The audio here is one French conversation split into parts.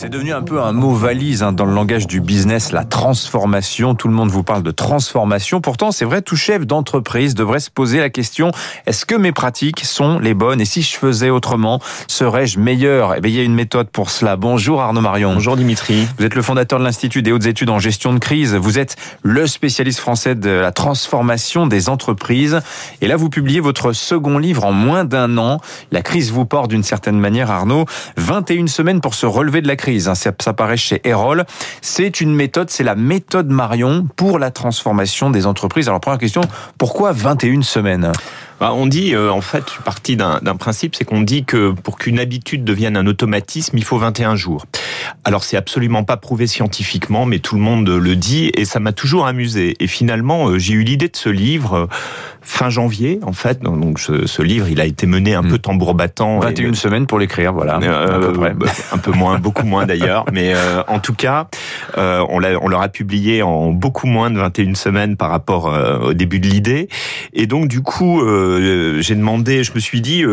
C'est devenu un peu un mot valise hein, dans le langage du business, la transformation. Tout le monde vous parle de transformation. Pourtant, c'est vrai, tout chef d'entreprise devrait se poser la question est-ce que mes pratiques sont les bonnes? Et si je faisais autrement, serais-je meilleur? Eh bien, il y a une méthode pour cela. Bonjour Arnaud Marion. Bonjour Dimitri. Vous êtes le fondateur de l'Institut des hautes études en gestion de crise. Vous êtes le spécialiste français de la transformation des entreprises. Et là, vous publiez votre second livre en moins d'un an. La crise vous porte d'une certaine manière, Arnaud. 21 semaines pour se relever de la crise. Hein. Ça, ça paraît chez Erol. C'est une méthode, c'est la méthode Marion pour la transformation des entreprises. Alors première question, pourquoi 21 semaines? Bah, on dit, euh, en fait, je suis parti d'un principe, c'est qu'on dit que pour qu'une habitude devienne un automatisme, il faut 21 jours. Alors c'est absolument pas prouvé scientifiquement, mais tout le monde le dit et ça m'a toujours amusé. Et finalement, euh, j'ai eu l'idée de ce livre fin janvier, en fait. Donc ce, ce, livre, il a été mené un hmm. peu tambour battant. 21 semaines pour l'écrire, voilà. Euh, bah, un peu moins, beaucoup moins d'ailleurs. Mais euh, en tout cas, euh, on l'a, on l'aura publié en beaucoup moins de 21 semaines par rapport euh, au début de l'idée. Et donc du coup, euh, j'ai demandé, je me suis dit,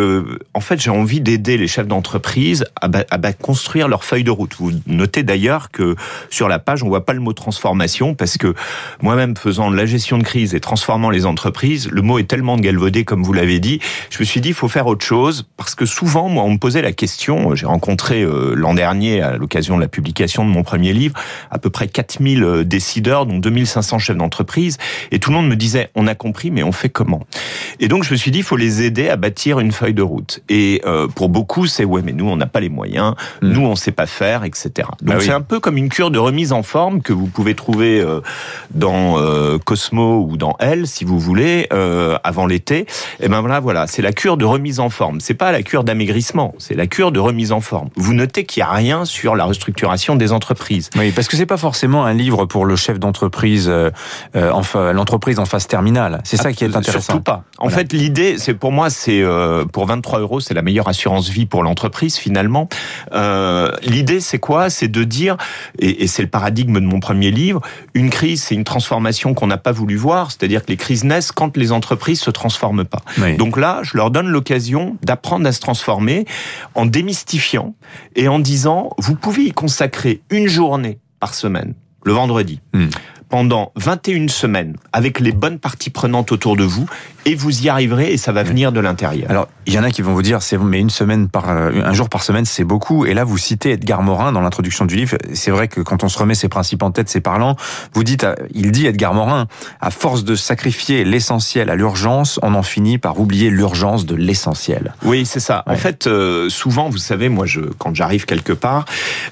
en fait, j'ai envie d'aider les chefs d'entreprise à, à construire leur feuille de route. Vous notez d'ailleurs que sur la page, on voit pas le mot transformation parce que moi-même faisant de la gestion de crise et transformant les entreprises, le mot est tellement galvaudé, comme vous l'avez dit. Je me suis dit, il faut faire autre chose, parce que souvent, moi, on me posait la question, j'ai rencontré euh, l'an dernier, à l'occasion de la publication de mon premier livre, à peu près 4000 euh, décideurs, dont 2500 chefs d'entreprise, et tout le monde me disait, on a compris, mais on fait comment? Et donc, je me suis dit, il faut les aider à bâtir une feuille de route. Et euh, pour beaucoup, c'est, ouais, mais nous, on n'a pas les moyens, hmm. nous, on sait pas faire, etc. Donc, bah c'est un peu comme une cure de remise en forme que vous pouvez trouver dans Cosmo ou dans Elle, si vous voulez, euh, avant l'été, et ben voilà, voilà, c'est la cure de remise en forme. C'est pas la cure d'amaigrissement, c'est la cure de remise en forme. Vous notez qu'il n'y a rien sur la restructuration des entreprises. Oui, parce que c'est pas forcément un livre pour le chef d'entreprise, euh, euh enfin l'entreprise en phase terminale. C'est ça qui est intéressant. Surtout pas. En fait, l'idée, c'est pour moi, c'est euh, pour 23 euros, c'est la meilleure assurance vie pour l'entreprise finalement. Euh, l'idée, c'est quoi? C'est de dire, et, et c'est le paradigme de mon premier livre, une crise, c'est une transformation qu'on n'a pas voulu voir, c'est-à-dire que les crises naissent quand les entreprises entreprises se transforment pas. Donc là, je leur donne l'occasion d'apprendre à se transformer en démystifiant et en disant, vous pouvez y consacrer une journée par semaine, le vendredi. Hmm pendant 21 semaines avec les bonnes parties prenantes autour de vous et vous y arriverez et ça va venir de l'intérieur. Alors, il y en a qui vont vous dire, c'est mais une semaine par, euh, un jour par semaine, c'est beaucoup. Et là, vous citez Edgar Morin dans l'introduction du livre. C'est vrai que quand on se remet ses principes en tête, c'est parlant. Vous dites, euh, il dit Edgar Morin, à force de sacrifier l'essentiel à l'urgence, on en finit par oublier l'urgence de l'essentiel. Oui, c'est ça. En fait, euh, souvent, vous savez, moi, je, quand j'arrive quelque part,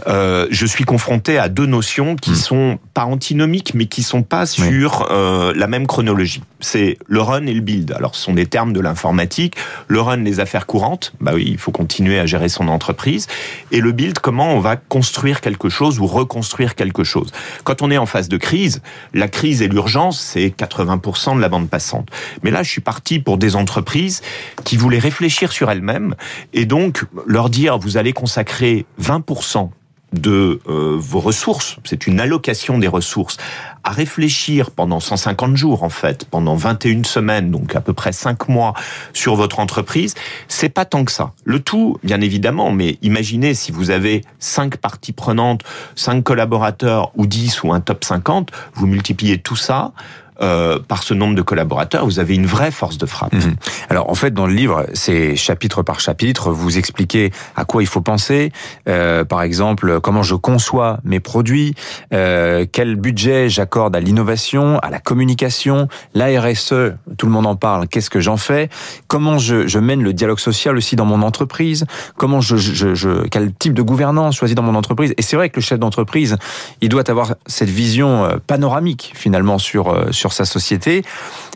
euh, je suis confronté à deux notions qui hmm. sont pas antinomiques, mais qui sont pas sur euh, la même chronologie. C'est le run et le build. Alors, ce sont des termes de l'informatique. Le run, les affaires courantes. Bah oui, il faut continuer à gérer son entreprise. Et le build, comment on va construire quelque chose ou reconstruire quelque chose. Quand on est en phase de crise, la crise et l'urgence, c'est 80% de la bande passante. Mais là, je suis parti pour des entreprises qui voulaient réfléchir sur elles-mêmes et donc leur dire, vous allez consacrer 20% de euh, vos ressources, c'est une allocation des ressources, à réfléchir pendant 150 jours en fait, pendant 21 semaines, donc à peu près 5 mois sur votre entreprise, c'est pas tant que ça. Le tout, bien évidemment, mais imaginez si vous avez 5 parties prenantes, 5 collaborateurs ou 10 ou un top 50, vous multipliez tout ça, euh, par ce nombre de collaborateurs, vous avez une vraie force de frappe. Mhm. Alors en fait, dans le livre, c'est chapitre par chapitre, vous expliquez à quoi il faut penser. Euh, par exemple, comment je conçois mes produits, euh, quel budget j'accorde à l'innovation, à la communication, la RSE, tout le monde en parle, qu'est-ce que j'en fais, comment je, je, mène le dialogue social aussi dans mon entreprise, comment je, je, je quel type de gouvernance choisis dans mon entreprise. Et c'est vrai que le chef d'entreprise, il doit avoir cette vision euh, panoramique finalement sur, euh, sur sur sa société,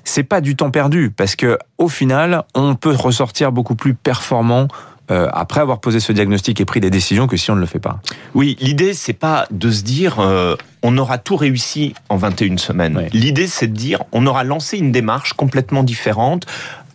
c'est pas du temps perdu parce que au final, on peut ressortir beaucoup plus performant euh, après avoir posé ce diagnostic et pris des décisions que si on ne le fait pas. Oui, l'idée c'est pas de se dire euh, on aura tout réussi en 21 semaines. L'idée c'est de dire on aura lancé une démarche complètement différente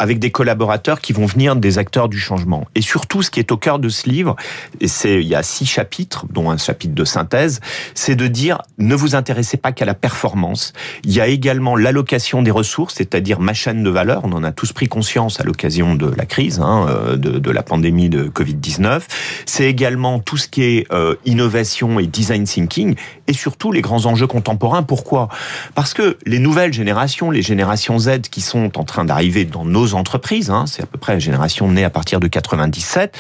avec des collaborateurs qui vont venir des acteurs du changement. Et surtout, ce qui est au cœur de ce livre, et c'est il y a six chapitres, dont un chapitre de synthèse, c'est de dire ne vous intéressez pas qu'à la performance. Il y a également l'allocation des ressources, c'est-à-dire ma chaîne de valeur. On en a tous pris conscience à l'occasion de la crise, hein, euh, de, de, la pandémie de Covid-19. C'est également tout ce qui est euh, innovation et design thinking, et surtout les grands enjeux contemporains. Pourquoi? Parce que les nouvelles générations, les générations Z qui sont en train d'arriver dans nos entreprises, hein, c'est à peu près la génération née à partir de 97,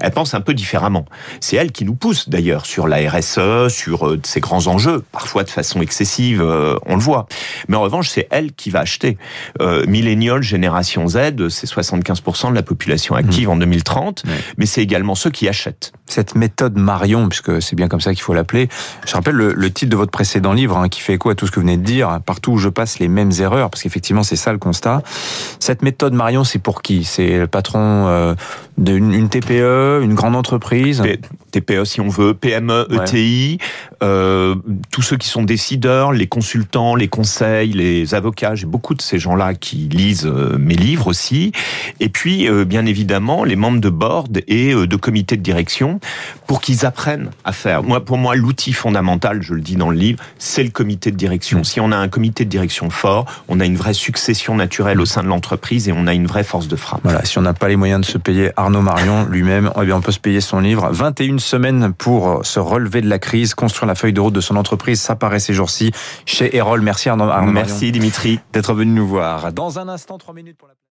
elle pense un peu différemment. C'est elle qui nous pousse d'ailleurs sur la RSE, sur euh, ces grands enjeux, parfois de façon excessive, euh, on le voit. Mais en revanche, c'est elle qui va acheter. Euh, Millennial, génération Z, c'est 75% de la population active mmh. en 2030, mais c'est également ceux qui achètent. Cette méthode Marion, puisque c'est bien comme ça qu'il faut l'appeler, je rappelle le, le, titre de votre précédent livre, hein, qui fait écho à tout ce que vous venez de dire, partout où je passe les mêmes erreurs, parce qu'effectivement c'est ça le constat. Cette méthode Marion, c'est pour qui? C'est le patron euh, d'une TPE une grande entreprise TPE si on veut, PME, ETI, euh, tous ceux qui sont décideurs, les consultants, les conseils, les avocats, j'ai beaucoup de ces gens-là qui lisent euh, mes livres aussi. Et puis, euh, bien évidemment, les membres de board et euh, de comité de direction pour qu'ils apprennent à faire. Moi, pour moi, l'outil fondamental, je le dis dans le livre, c'est le comité de direction. Si on a un comité de direction fort, on a une vraie succession naturelle au sein de l'entreprise et on a une vraie force de frappe. Voilà, si on n'a pas les moyens de se payer Arnaud Marion lui-même, eh bien on peut se payer son livre. 21 semaines pour se relever de la crise, construire la feuille de route de son entreprise. Ça paraît ces jours-ci chez Erol. Merci Arnaud. Merci Dimitri d'être venu nous voir. Dans un instant, trois minutes pour la